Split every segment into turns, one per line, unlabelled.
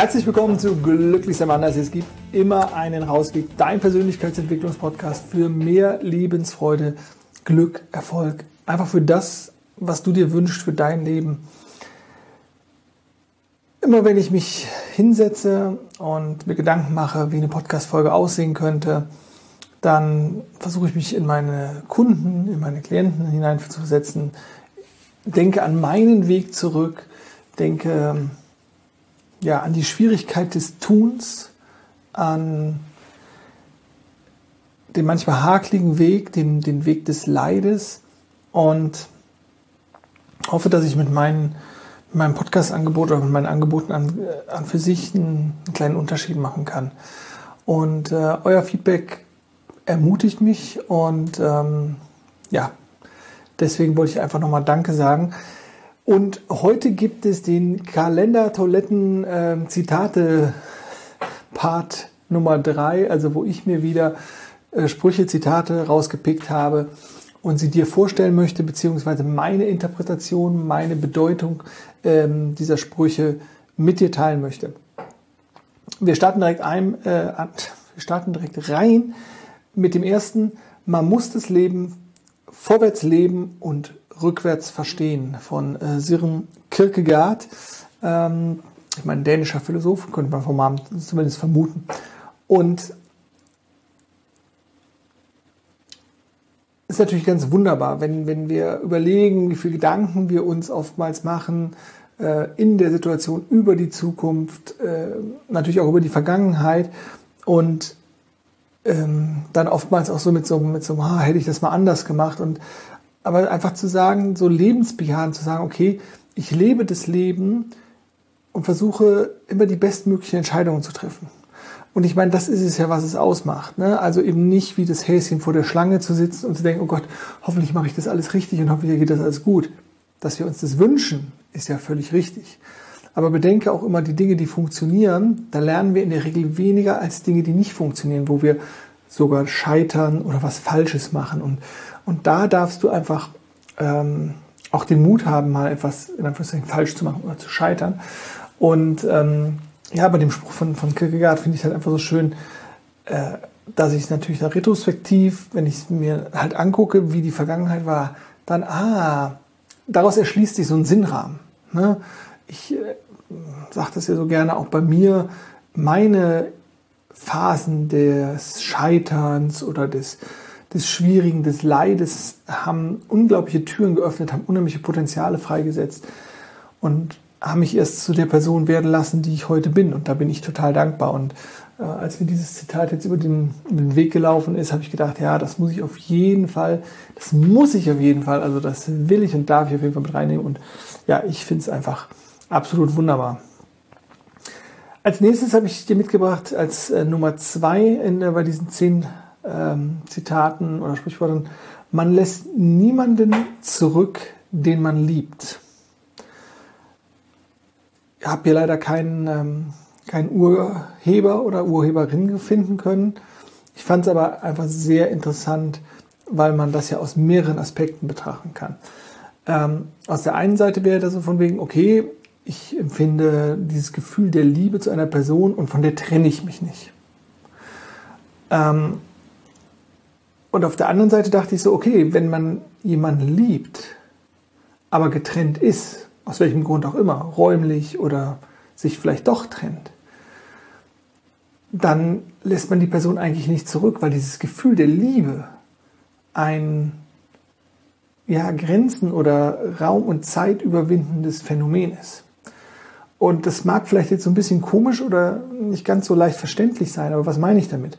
Herzlich willkommen zu Glücklich sein anders. Es gibt immer einen Rausweg. Dein Persönlichkeitsentwicklungspodcast für mehr Lebensfreude, Glück, Erfolg. Einfach für das, was du dir wünschst für dein Leben. Immer wenn ich mich hinsetze und mir Gedanken mache, wie eine Podcast-Folge aussehen könnte, dann versuche ich mich in meine Kunden, in meine Klienten hineinzusetzen, denke an meinen Weg zurück, denke ja, an die Schwierigkeit des Tuns, an den manchmal hakligen Weg, den, den Weg des Leides und hoffe, dass ich mit, meinen, meinem Podcast-Angebot oder mit meinen Angeboten an, an für sich einen, einen kleinen Unterschied machen kann. Und äh, euer Feedback ermutigt mich und ähm, ja, deswegen wollte ich einfach nochmal Danke sagen. Und heute gibt es den Kalender-Toiletten-Zitate-Part ähm, Nummer drei, also wo ich mir wieder äh, Sprüche, Zitate rausgepickt habe und sie dir vorstellen möchte, beziehungsweise meine Interpretation, meine Bedeutung ähm, dieser Sprüche mit dir teilen möchte. Wir starten direkt ein, äh, wir starten direkt rein mit dem ersten. Man muss das Leben vorwärts leben und rückwärts verstehen von äh, Søren Kierkegaard. Ähm, ich meine, dänischer Philosoph, könnte man vom Namen zumindest vermuten. Und ist natürlich ganz wunderbar, wenn, wenn wir überlegen, wie viele Gedanken wir uns oftmals machen äh, in der Situation über die Zukunft, äh, natürlich auch über die Vergangenheit und ähm, dann oftmals auch so mit so, mit so, ah, hätte ich das mal anders gemacht und aber einfach zu sagen, so lebensbejahend zu sagen, okay, ich lebe das Leben und versuche immer die bestmöglichen Entscheidungen zu treffen. Und ich meine, das ist es ja, was es ausmacht. Ne? Also eben nicht wie das Häschen vor der Schlange zu sitzen und zu denken, oh Gott, hoffentlich mache ich das alles richtig und hoffentlich geht das alles gut. Dass wir uns das wünschen, ist ja völlig richtig. Aber bedenke auch immer, die Dinge, die funktionieren, da lernen wir in der Regel weniger als Dinge, die nicht funktionieren, wo wir sogar scheitern oder was Falsches machen. Und und da darfst du einfach ähm, auch den Mut haben, mal etwas in Anführungszeichen falsch zu machen oder zu scheitern. Und ähm, ja, bei dem Spruch von, von Kierkegaard finde ich halt einfach so schön, äh, dass ich natürlich da retrospektiv, wenn ich mir halt angucke, wie die Vergangenheit war, dann, ah, daraus erschließt sich so ein Sinnrahmen. Ne? Ich äh, sage das ja so gerne auch bei mir, meine Phasen des Scheiterns oder des des Schwierigen, des Leides haben unglaubliche Türen geöffnet, haben unheimliche Potenziale freigesetzt und haben mich erst zu der Person werden lassen, die ich heute bin. Und da bin ich total dankbar. Und äh, als mir dieses Zitat jetzt über den, den Weg gelaufen ist, habe ich gedacht, ja, das muss ich auf jeden Fall, das muss ich auf jeden Fall, also das will ich und darf ich auf jeden Fall mit reinnehmen. Und ja, ich finde es einfach absolut wunderbar. Als nächstes habe ich dir mitgebracht als äh, Nummer zwei in, äh, bei diesen zehn ähm, Zitaten oder Sprichwörtern, man lässt niemanden zurück, den man liebt. Ich habe hier leider keinen, ähm, keinen Urheber oder Urheberin finden können. Ich fand es aber einfach sehr interessant, weil man das ja aus mehreren Aspekten betrachten kann. Ähm, aus der einen Seite wäre das so von wegen, okay, ich empfinde dieses Gefühl der Liebe zu einer Person und von der trenne ich mich nicht. Ähm, und auf der anderen Seite dachte ich so, okay, wenn man jemanden liebt, aber getrennt ist, aus welchem Grund auch immer, räumlich oder sich vielleicht doch trennt, dann lässt man die Person eigentlich nicht zurück, weil dieses Gefühl der Liebe ein ja, Grenzen oder Raum und Zeit überwindendes Phänomen ist. Und das mag vielleicht jetzt so ein bisschen komisch oder nicht ganz so leicht verständlich sein, aber was meine ich damit?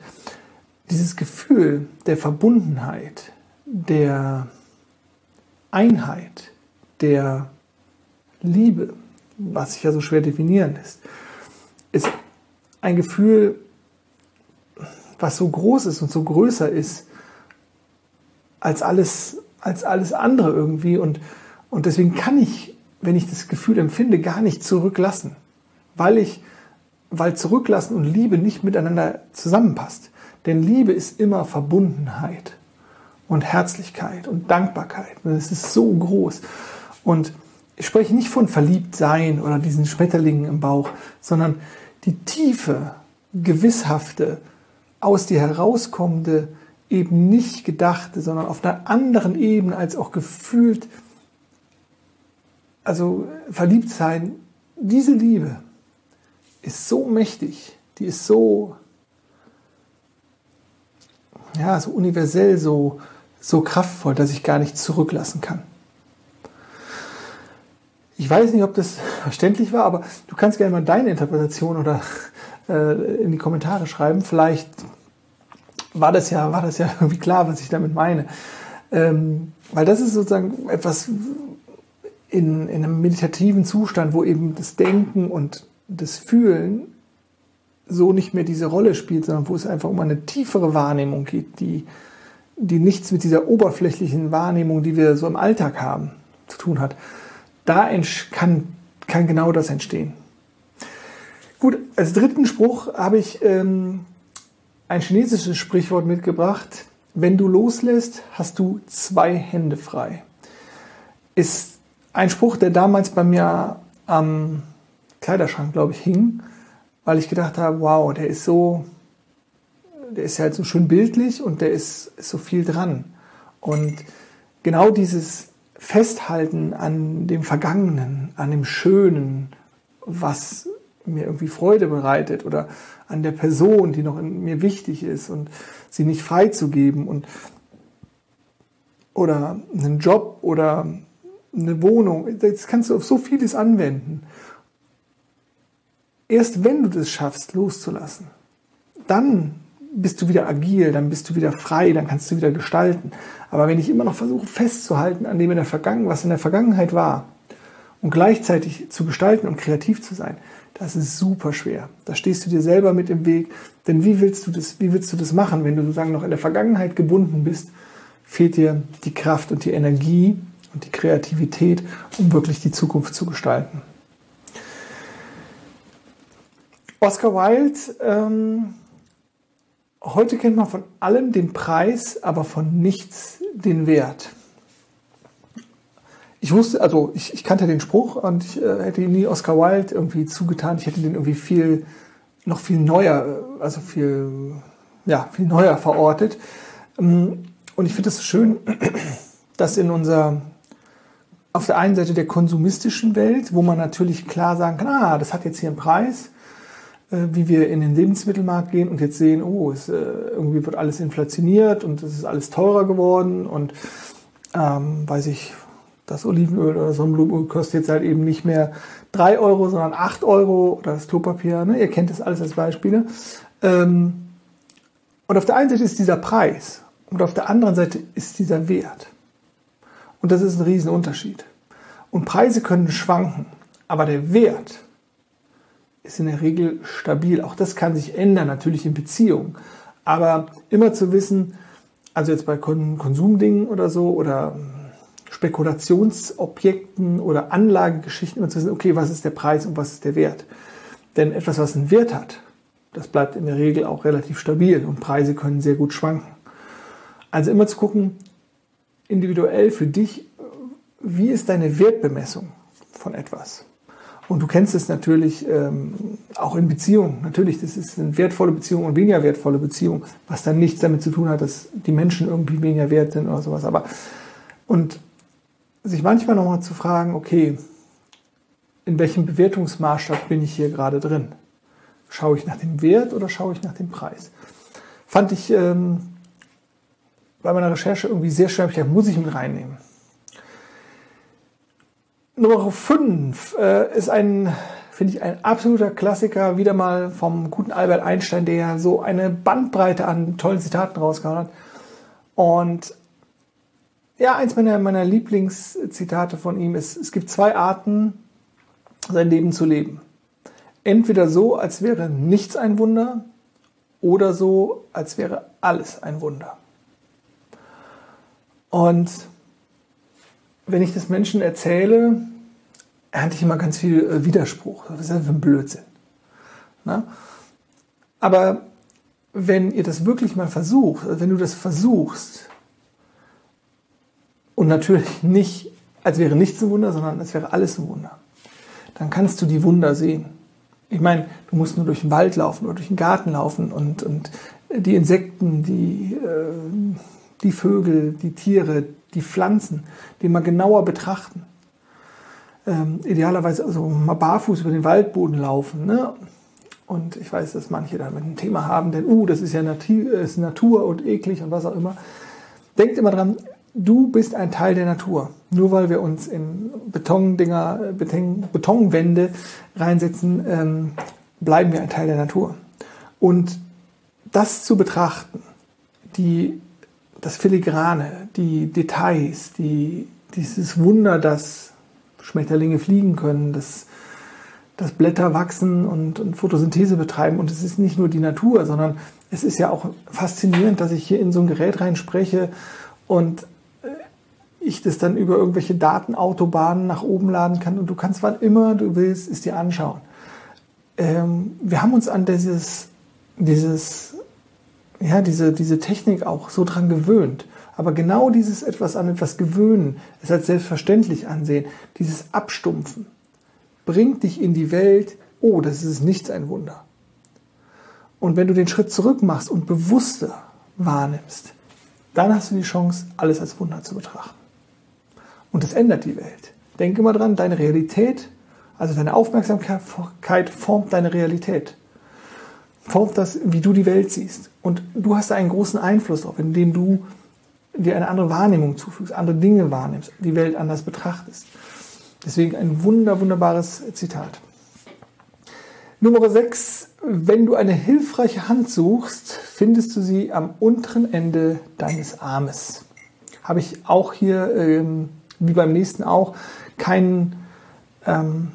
dieses Gefühl der Verbundenheit, der Einheit, der Liebe, was sich ja so schwer definieren lässt, ist ein Gefühl, was so groß ist und so größer ist als alles, als alles andere irgendwie. Und, und deswegen kann ich, wenn ich das Gefühl empfinde, gar nicht zurücklassen, weil ich, weil zurücklassen und Liebe nicht miteinander zusammenpasst. Denn Liebe ist immer Verbundenheit und Herzlichkeit und Dankbarkeit. Und es ist so groß. Und ich spreche nicht von verliebt sein oder diesen Schmetterlingen im Bauch, sondern die tiefe, gewisshafte, aus dir herauskommende, eben nicht gedachte, sondern auf einer anderen Ebene als auch gefühlt, also verliebt sein, diese Liebe ist so mächtig, die ist so, ja, so universell, so, so kraftvoll, dass ich gar nicht zurücklassen kann. Ich weiß nicht, ob das verständlich war, aber du kannst gerne mal deine Interpretation oder äh, in die Kommentare schreiben. Vielleicht war das ja, war das ja irgendwie klar, was ich damit meine. Ähm, weil das ist sozusagen etwas in, in einem meditativen Zustand, wo eben das Denken und das Fühlen so nicht mehr diese Rolle spielt, sondern wo es einfach um eine tiefere Wahrnehmung geht, die, die nichts mit dieser oberflächlichen Wahrnehmung, die wir so im Alltag haben, zu tun hat. Da kann, kann genau das entstehen. Gut, als dritten Spruch habe ich ähm, ein chinesisches Sprichwort mitgebracht. Wenn du loslässt, hast du zwei Hände frei. Ist ein Spruch, der damals bei mir am Kleiderschrank, glaube ich, hing, weil ich gedacht habe, wow, der ist so, der ist halt so schön bildlich und der ist, ist so viel dran. Und genau dieses Festhalten an dem Vergangenen, an dem Schönen, was mir irgendwie Freude bereitet oder an der Person, die noch in mir wichtig ist und sie nicht freizugeben und oder einen Job oder eine Wohnung. Das kannst du auf so vieles anwenden. Erst wenn du das schaffst, loszulassen, dann bist du wieder agil, dann bist du wieder frei, dann kannst du wieder gestalten. Aber wenn ich immer noch versuche festzuhalten an dem in der Vergangenheit, was in der Vergangenheit war und gleichzeitig zu gestalten und kreativ zu sein, das ist super schwer. Da stehst du dir selber mit im Weg. Denn wie willst du das, wie willst du das machen, wenn du sozusagen noch in der Vergangenheit gebunden bist? Fehlt dir die Kraft und die Energie und die Kreativität, um wirklich die Zukunft zu gestalten. Oscar Wilde, ähm, heute kennt man von allem den Preis, aber von nichts den Wert. Ich wusste, also ich, ich kannte den Spruch und ich äh, hätte ihn nie Oscar Wilde irgendwie zugetan. Ich hätte den irgendwie viel, noch viel neuer, also viel, ja, viel neuer verortet. Ähm, und ich finde es so schön, dass in unserer auf der einen Seite der konsumistischen Welt, wo man natürlich klar sagen kann, ah, das hat jetzt hier einen Preis, äh, wie wir in den Lebensmittelmarkt gehen und jetzt sehen, oh, es, äh, irgendwie wird alles inflationiert und es ist alles teurer geworden und ähm, weiß ich, das Olivenöl oder Sonnenblumenöl kostet jetzt halt eben nicht mehr drei Euro, sondern acht Euro oder das Klopapier, ne? ihr kennt das alles als Beispiele. Ähm, und auf der einen Seite ist dieser Preis und auf der anderen Seite ist dieser Wert. Und das ist ein Riesenunterschied. Und Preise können schwanken, aber der Wert ist in der Regel stabil. Auch das kann sich ändern, natürlich in Beziehungen. Aber immer zu wissen, also jetzt bei Konsumdingen oder so oder Spekulationsobjekten oder Anlagegeschichten immer zu wissen, okay, was ist der Preis und was ist der Wert? Denn etwas, was einen Wert hat, das bleibt in der Regel auch relativ stabil und Preise können sehr gut schwanken. Also immer zu gucken, individuell für dich, wie ist deine Wertbemessung von etwas? Und du kennst es natürlich ähm, auch in Beziehungen. Natürlich, das ist eine wertvolle Beziehung und weniger wertvolle Beziehung, was dann nichts damit zu tun hat, dass die Menschen irgendwie weniger wert sind oder sowas. Aber und sich manchmal nochmal zu fragen, okay, in welchem Bewertungsmaßstab bin ich hier gerade drin? Schaue ich nach dem Wert oder schaue ich nach dem Preis? Fand ich ähm, bei meiner Recherche irgendwie sehr schwer. Ich muss ich mit reinnehmen. Nummer 5 äh, ist ein, finde ich, ein absoluter Klassiker, wieder mal vom guten Albert Einstein, der so eine Bandbreite an tollen Zitaten rausgehauen hat. Und ja, eins meiner, meiner Lieblingszitate von ihm ist, es gibt zwei Arten, sein Leben zu leben. Entweder so, als wäre nichts ein Wunder, oder so, als wäre alles ein Wunder. Und wenn ich das Menschen erzähle, ernte ich immer ganz viel äh, Widerspruch. Das ist für ein Blödsinn. Na? Aber wenn ihr das wirklich mal versucht, also wenn du das versuchst, und natürlich nicht, als wäre nichts ein Wunder, sondern als wäre alles ein Wunder, dann kannst du die Wunder sehen. Ich meine, du musst nur durch den Wald laufen oder durch den Garten laufen und, und die Insekten, die, äh, die Vögel, die Tiere, die Pflanzen, die mal genauer betrachten. Ähm, idealerweise also mal barfuß über den Waldboden laufen. Ne? Und ich weiß, dass manche damit ein Thema haben, denn, uh, das ist ja Natur, ist Natur und eklig und was auch immer. Denkt immer dran, du bist ein Teil der Natur. Nur weil wir uns in Betondinger, Beton, Betonwände reinsetzen, ähm, bleiben wir ein Teil der Natur. Und das zu betrachten, die, das Filigrane, die Details, die, dieses Wunder, dass Schmetterlinge fliegen können, dass, dass Blätter wachsen und, und Photosynthese betreiben. Und es ist nicht nur die Natur, sondern es ist ja auch faszinierend, dass ich hier in so ein Gerät reinspreche und ich das dann über irgendwelche Datenautobahnen nach oben laden kann und du kannst, wann immer du willst, es dir anschauen. Ähm, wir haben uns an dieses, dieses, ja, diese, diese Technik auch so dran gewöhnt. Aber genau dieses etwas an etwas gewöhnen, es als selbstverständlich ansehen, dieses Abstumpfen, bringt dich in die Welt, oh, das ist nichts ein Wunder. Und wenn du den Schritt zurück machst und bewusster wahrnimmst, dann hast du die Chance, alles als Wunder zu betrachten. Und das ändert die Welt. Denke mal dran, deine Realität, also deine Aufmerksamkeit formt deine Realität. Formt das, wie du die Welt siehst. Und du hast da einen großen Einfluss drauf, indem du dir eine andere Wahrnehmung zufügst, andere Dinge wahrnimmst, die Welt anders betrachtest. Deswegen ein wunder, wunderbares Zitat. Nummer 6. Wenn du eine hilfreiche Hand suchst, findest du sie am unteren Ende deines Armes. Habe ich auch hier ähm, wie beim nächsten auch, keinen, ähm,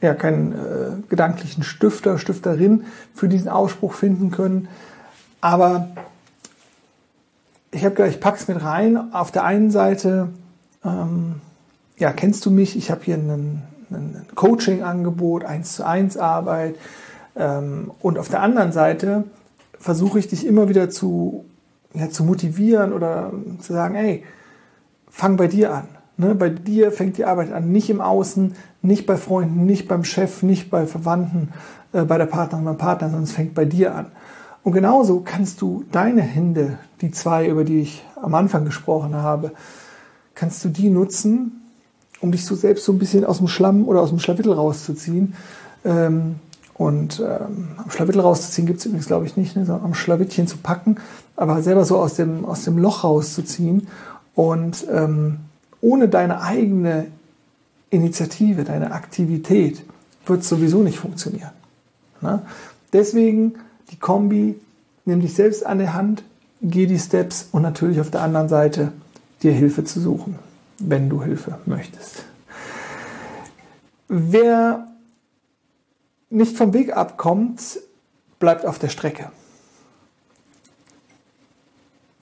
ja, keinen äh, gedanklichen Stifter, Stifterin für diesen Ausspruch finden können. Aber ich habe gedacht, ich pack's mit rein. Auf der einen Seite, ähm, ja, kennst du mich? Ich habe hier ein, Coaching-Angebot, eins zu eins Arbeit. Ähm, und auf der anderen Seite versuche ich dich immer wieder zu, ja, zu motivieren oder zu sagen, ey, fang bei dir an. Ne, bei dir fängt die Arbeit an, nicht im Außen, nicht bei Freunden, nicht beim Chef, nicht bei Verwandten, äh, bei der Partnerin, beim Partner, sondern es fängt bei dir an. Und genauso kannst du deine Hände, die zwei, über die ich am Anfang gesprochen habe, kannst du die nutzen, um dich so selbst so ein bisschen aus dem Schlamm oder aus dem Schlawittel rauszuziehen. Ähm, und ähm, am Schlawittel rauszuziehen gibt es übrigens, glaube ich, nicht, ne, sondern am Schlawittchen zu packen, aber selber so aus dem, aus dem Loch rauszuziehen und ähm, ohne deine eigene Initiative, deine Aktivität wird es sowieso nicht funktionieren. Ne? Deswegen die Kombi, nimm dich selbst an der Hand, geh die Steps und natürlich auf der anderen Seite dir Hilfe zu suchen, wenn du Hilfe möchtest. Wer nicht vom Weg abkommt, bleibt auf der Strecke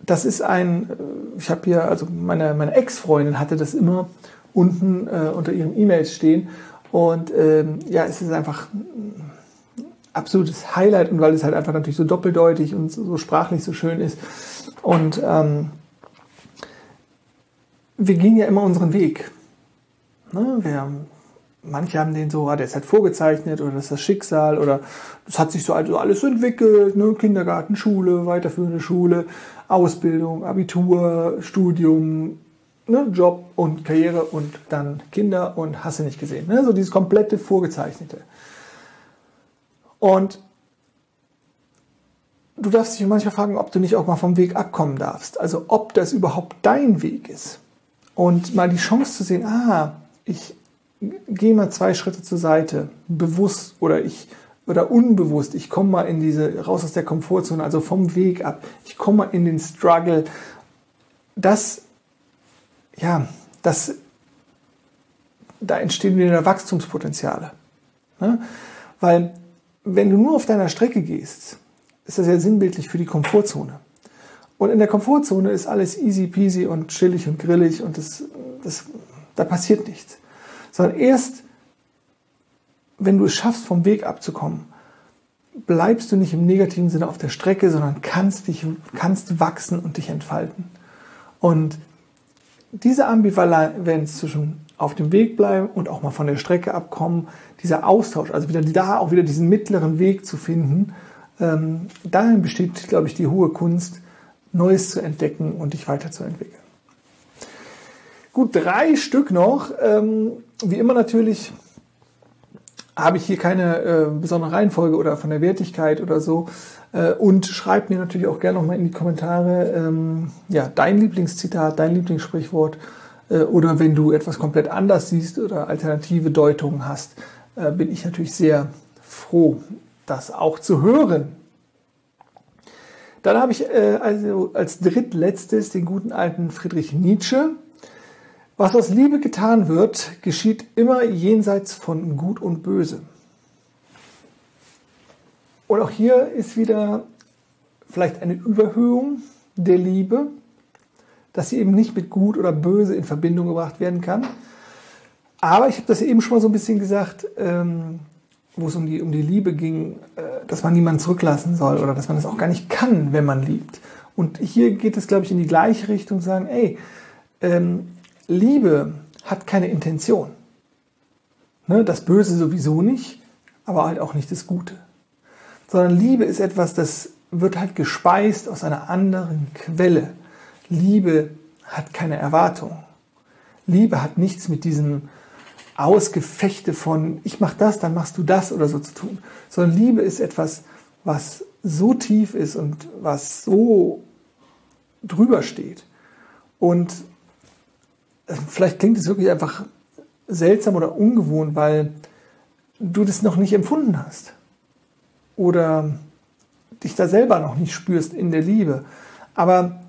das ist ein, äh, ich habe hier, also meine, meine Ex-Freundin hatte das immer unten äh, unter ihren E-Mails stehen. Und ähm, ja, es ist einfach ein absolutes Highlight und weil es halt einfach natürlich so doppeldeutig und so, so sprachlich so schön ist. Und ähm, wir gehen ja immer unseren Weg. Ne? Wir, manche haben den so, ah, der ist halt vorgezeichnet oder das ist das Schicksal oder das hat sich so also alles entwickelt, ne? Kindergarten, Schule, weiterführende Schule. Ausbildung, Abitur, Studium, ne, Job und Karriere und dann Kinder und hast du nicht gesehen. Ne? So dieses komplette Vorgezeichnete. Und du darfst dich manchmal fragen, ob du nicht auch mal vom Weg abkommen darfst. Also ob das überhaupt dein Weg ist. Und mal die Chance zu sehen, ah, ich gehe mal zwei Schritte zur Seite, bewusst oder ich oder unbewusst, ich komme mal in diese, raus aus der Komfortzone, also vom Weg ab, ich komme mal in den Struggle, das, ja, das, da entstehen wieder Wachstumspotenziale. Ne? Weil, wenn du nur auf deiner Strecke gehst, ist das ja sinnbildlich für die Komfortzone. Und in der Komfortzone ist alles easy peasy und chillig und grillig und das, das, da passiert nichts. Sondern erst, wenn du es schaffst, vom Weg abzukommen, bleibst du nicht im negativen Sinne auf der Strecke, sondern kannst dich, kannst wachsen und dich entfalten. Und diese Ambivalenz zwischen auf dem Weg bleiben und auch mal von der Strecke abkommen. Dieser Austausch, also wieder da auch wieder diesen mittleren Weg zu finden. Ähm, darin besteht, glaube ich, die hohe Kunst, Neues zu entdecken und dich weiterzuentwickeln. Gut, drei Stück noch. Ähm, wie immer natürlich habe ich hier keine äh, besondere Reihenfolge oder von der Wertigkeit oder so. Äh, und schreib mir natürlich auch gerne nochmal in die Kommentare ähm, ja, dein Lieblingszitat, dein Lieblingssprichwort. Äh, oder wenn du etwas komplett anders siehst oder alternative Deutungen hast, äh, bin ich natürlich sehr froh, das auch zu hören. Dann habe ich äh, also als drittletztes den guten alten Friedrich Nietzsche. Was aus Liebe getan wird, geschieht immer jenseits von Gut und Böse. Und auch hier ist wieder vielleicht eine Überhöhung der Liebe, dass sie eben nicht mit Gut oder Böse in Verbindung gebracht werden kann. Aber ich habe das eben schon mal so ein bisschen gesagt, ähm, wo es um die, um die Liebe ging, äh, dass man niemanden zurücklassen soll oder dass man es das auch gar nicht kann, wenn man liebt. Und hier geht es, glaube ich, in die gleiche Richtung, sagen, ey, ähm, Liebe hat keine Intention. Ne, das Böse sowieso nicht, aber halt auch nicht das Gute. Sondern Liebe ist etwas, das wird halt gespeist aus einer anderen Quelle. Liebe hat keine Erwartung. Liebe hat nichts mit diesem Ausgefechte von ich mach das, dann machst du das oder so zu tun. Sondern Liebe ist etwas, was so tief ist und was so drüber steht. Und vielleicht klingt es wirklich einfach seltsam oder ungewohnt, weil du das noch nicht empfunden hast. Oder dich da selber noch nicht spürst in der Liebe. Aber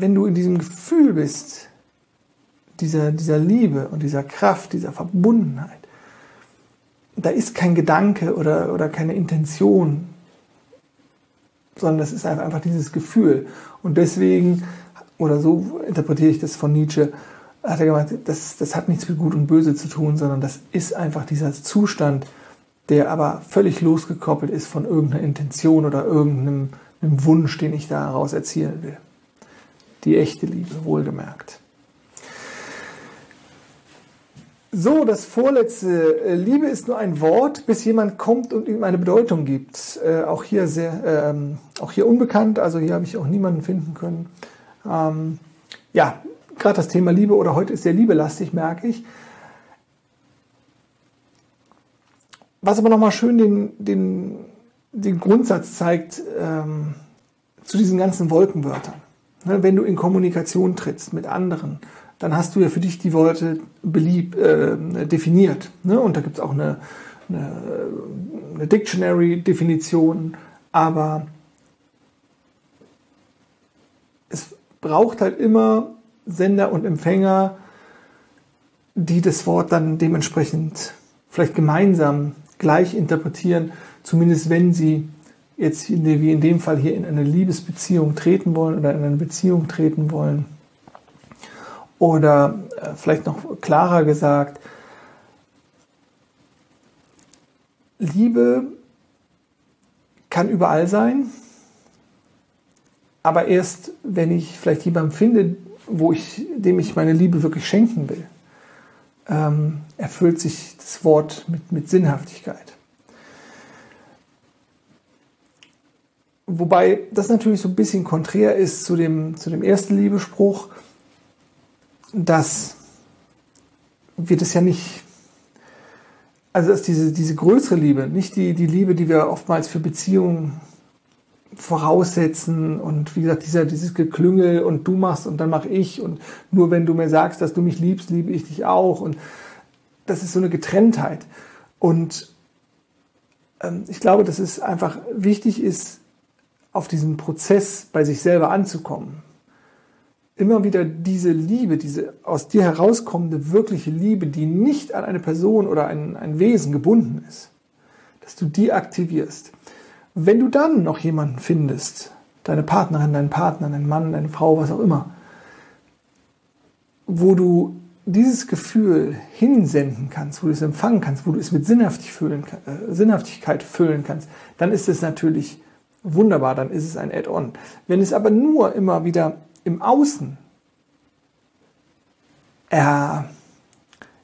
wenn du in diesem Gefühl bist, dieser, dieser Liebe und dieser Kraft, dieser Verbundenheit, da ist kein Gedanke oder, oder keine Intention, sondern das ist einfach, dieses Gefühl. Und deswegen oder so interpretiere ich das von Nietzsche, hat er gemeint, das, das hat nichts mit Gut und Böse zu tun, sondern das ist einfach dieser Zustand, der aber völlig losgekoppelt ist von irgendeiner Intention oder irgendeinem Wunsch, den ich daraus erzielen will. Die echte Liebe, wohlgemerkt. So, das vorletzte. Liebe ist nur ein Wort, bis jemand kommt und ihm eine Bedeutung gibt. Äh, auch hier sehr, ähm, auch hier unbekannt. Also hier habe ich auch niemanden finden können. Ähm, ja, gerade das Thema Liebe oder heute ist sehr liebelastig, merke ich. Was aber nochmal schön den, den, den Grundsatz zeigt ähm, zu diesen ganzen Wolkenwörtern. Ne, wenn du in Kommunikation trittst mit anderen, dann hast du ja für dich die Worte belieb, äh, definiert. Ne? Und da gibt es auch eine, eine, eine Dictionary-Definition, aber braucht halt immer Sender und Empfänger, die das Wort dann dementsprechend vielleicht gemeinsam gleich interpretieren, zumindest wenn sie jetzt wie in dem Fall hier in eine Liebesbeziehung treten wollen oder in eine Beziehung treten wollen. Oder äh, vielleicht noch klarer gesagt, Liebe kann überall sein, aber erst, wenn ich vielleicht jemanden finde, wo ich, dem ich meine Liebe wirklich schenken will, ähm, erfüllt sich das Wort mit, mit Sinnhaftigkeit. Wobei das natürlich so ein bisschen konträr ist zu dem, zu dem ersten Liebespruch, dass wir das ja nicht, also dass diese, diese größere Liebe, nicht die, die Liebe, die wir oftmals für Beziehungen voraussetzen und wie gesagt, dieser, dieses Geklüngel und du machst und dann mache ich und nur wenn du mir sagst, dass du mich liebst, liebe ich dich auch und das ist so eine Getrenntheit. Und ähm, ich glaube, dass es einfach wichtig ist, auf diesen Prozess bei sich selber anzukommen. Immer wieder diese Liebe, diese aus dir herauskommende wirkliche Liebe, die nicht an eine Person oder ein, ein Wesen gebunden ist, dass du die aktivierst. Wenn du dann noch jemanden findest, deine Partnerin, deinen Partner, deinen Mann, deine Frau, was auch immer, wo du dieses Gefühl hinsenden kannst, wo du es empfangen kannst, wo du es mit äh, Sinnhaftigkeit füllen kannst, dann ist es natürlich wunderbar, dann ist es ein Add-on. Wenn es aber nur immer wieder im Außen er,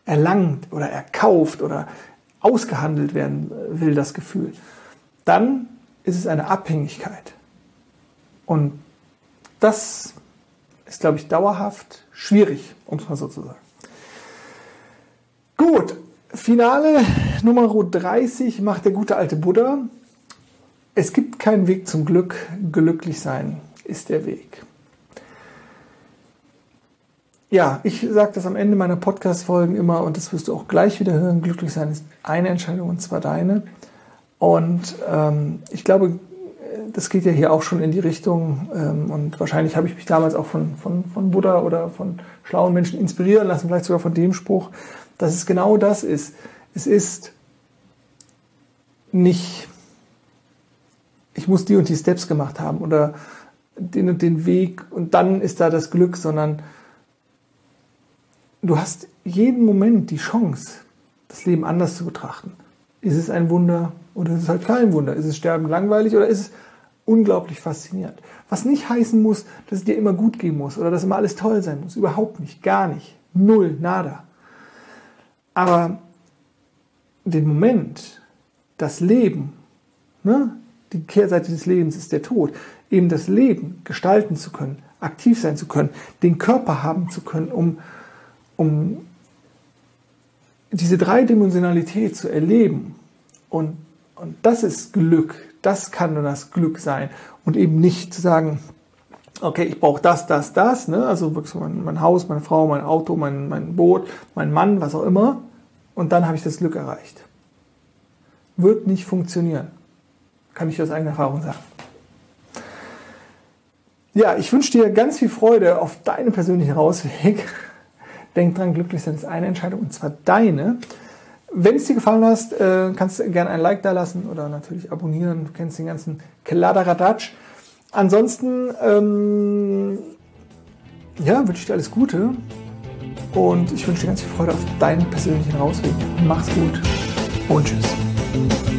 erlangt oder erkauft oder ausgehandelt werden will, das Gefühl, dann ist es eine Abhängigkeit. Und das ist, glaube ich, dauerhaft schwierig, um es mal so zu sagen. Gut, Finale Nummer 30 macht der gute alte Buddha. Es gibt keinen Weg zum Glück. Glücklich sein ist der Weg. Ja, ich sage das am Ende meiner Podcast-Folgen immer und das wirst du auch gleich wieder hören. Glücklich sein ist eine Entscheidung und zwar deine. Und ähm, ich glaube, das geht ja hier auch schon in die Richtung ähm, und wahrscheinlich habe ich mich damals auch von, von, von Buddha oder von schlauen Menschen inspirieren lassen, vielleicht sogar von dem Spruch, dass es genau das ist. Es ist nicht, ich muss die und die Steps gemacht haben oder den und den Weg und dann ist da das Glück, sondern du hast jeden Moment die Chance, das Leben anders zu betrachten. Ist es ein Wunder oder ist es halt kein Wunder? Ist es Sterben langweilig oder ist es unglaublich faszinierend? Was nicht heißen muss, dass es dir immer gut gehen muss oder dass immer alles toll sein muss. Überhaupt nicht, gar nicht. Null, nada. Aber den Moment, das Leben, ne, die Kehrseite des Lebens ist der Tod, eben das Leben gestalten zu können, aktiv sein zu können, den Körper haben zu können, um um diese Dreidimensionalität zu erleben. Und, und das ist Glück. Das kann nur das Glück sein. Und eben nicht zu sagen, okay, ich brauche das, das, das, ne? also wirklich mein, mein Haus, meine Frau, mein Auto, mein, mein Boot, mein Mann, was auch immer. Und dann habe ich das Glück erreicht. Wird nicht funktionieren. Kann ich aus eigener Erfahrung sagen. Ja, ich wünsche dir ganz viel Freude auf deinem persönlichen Rausweg. Denk dran, glücklich sein ist eine Entscheidung und zwar deine. Wenn es dir gefallen hat, äh, kannst du gerne ein Like da lassen oder natürlich abonnieren. Du kennst den ganzen Kladderadatsch. Ansonsten, ähm, ja, wünsche ich dir alles Gute und ich wünsche dir ganz viel Freude auf deinen persönlichen Rausweg. Mach's gut und tschüss.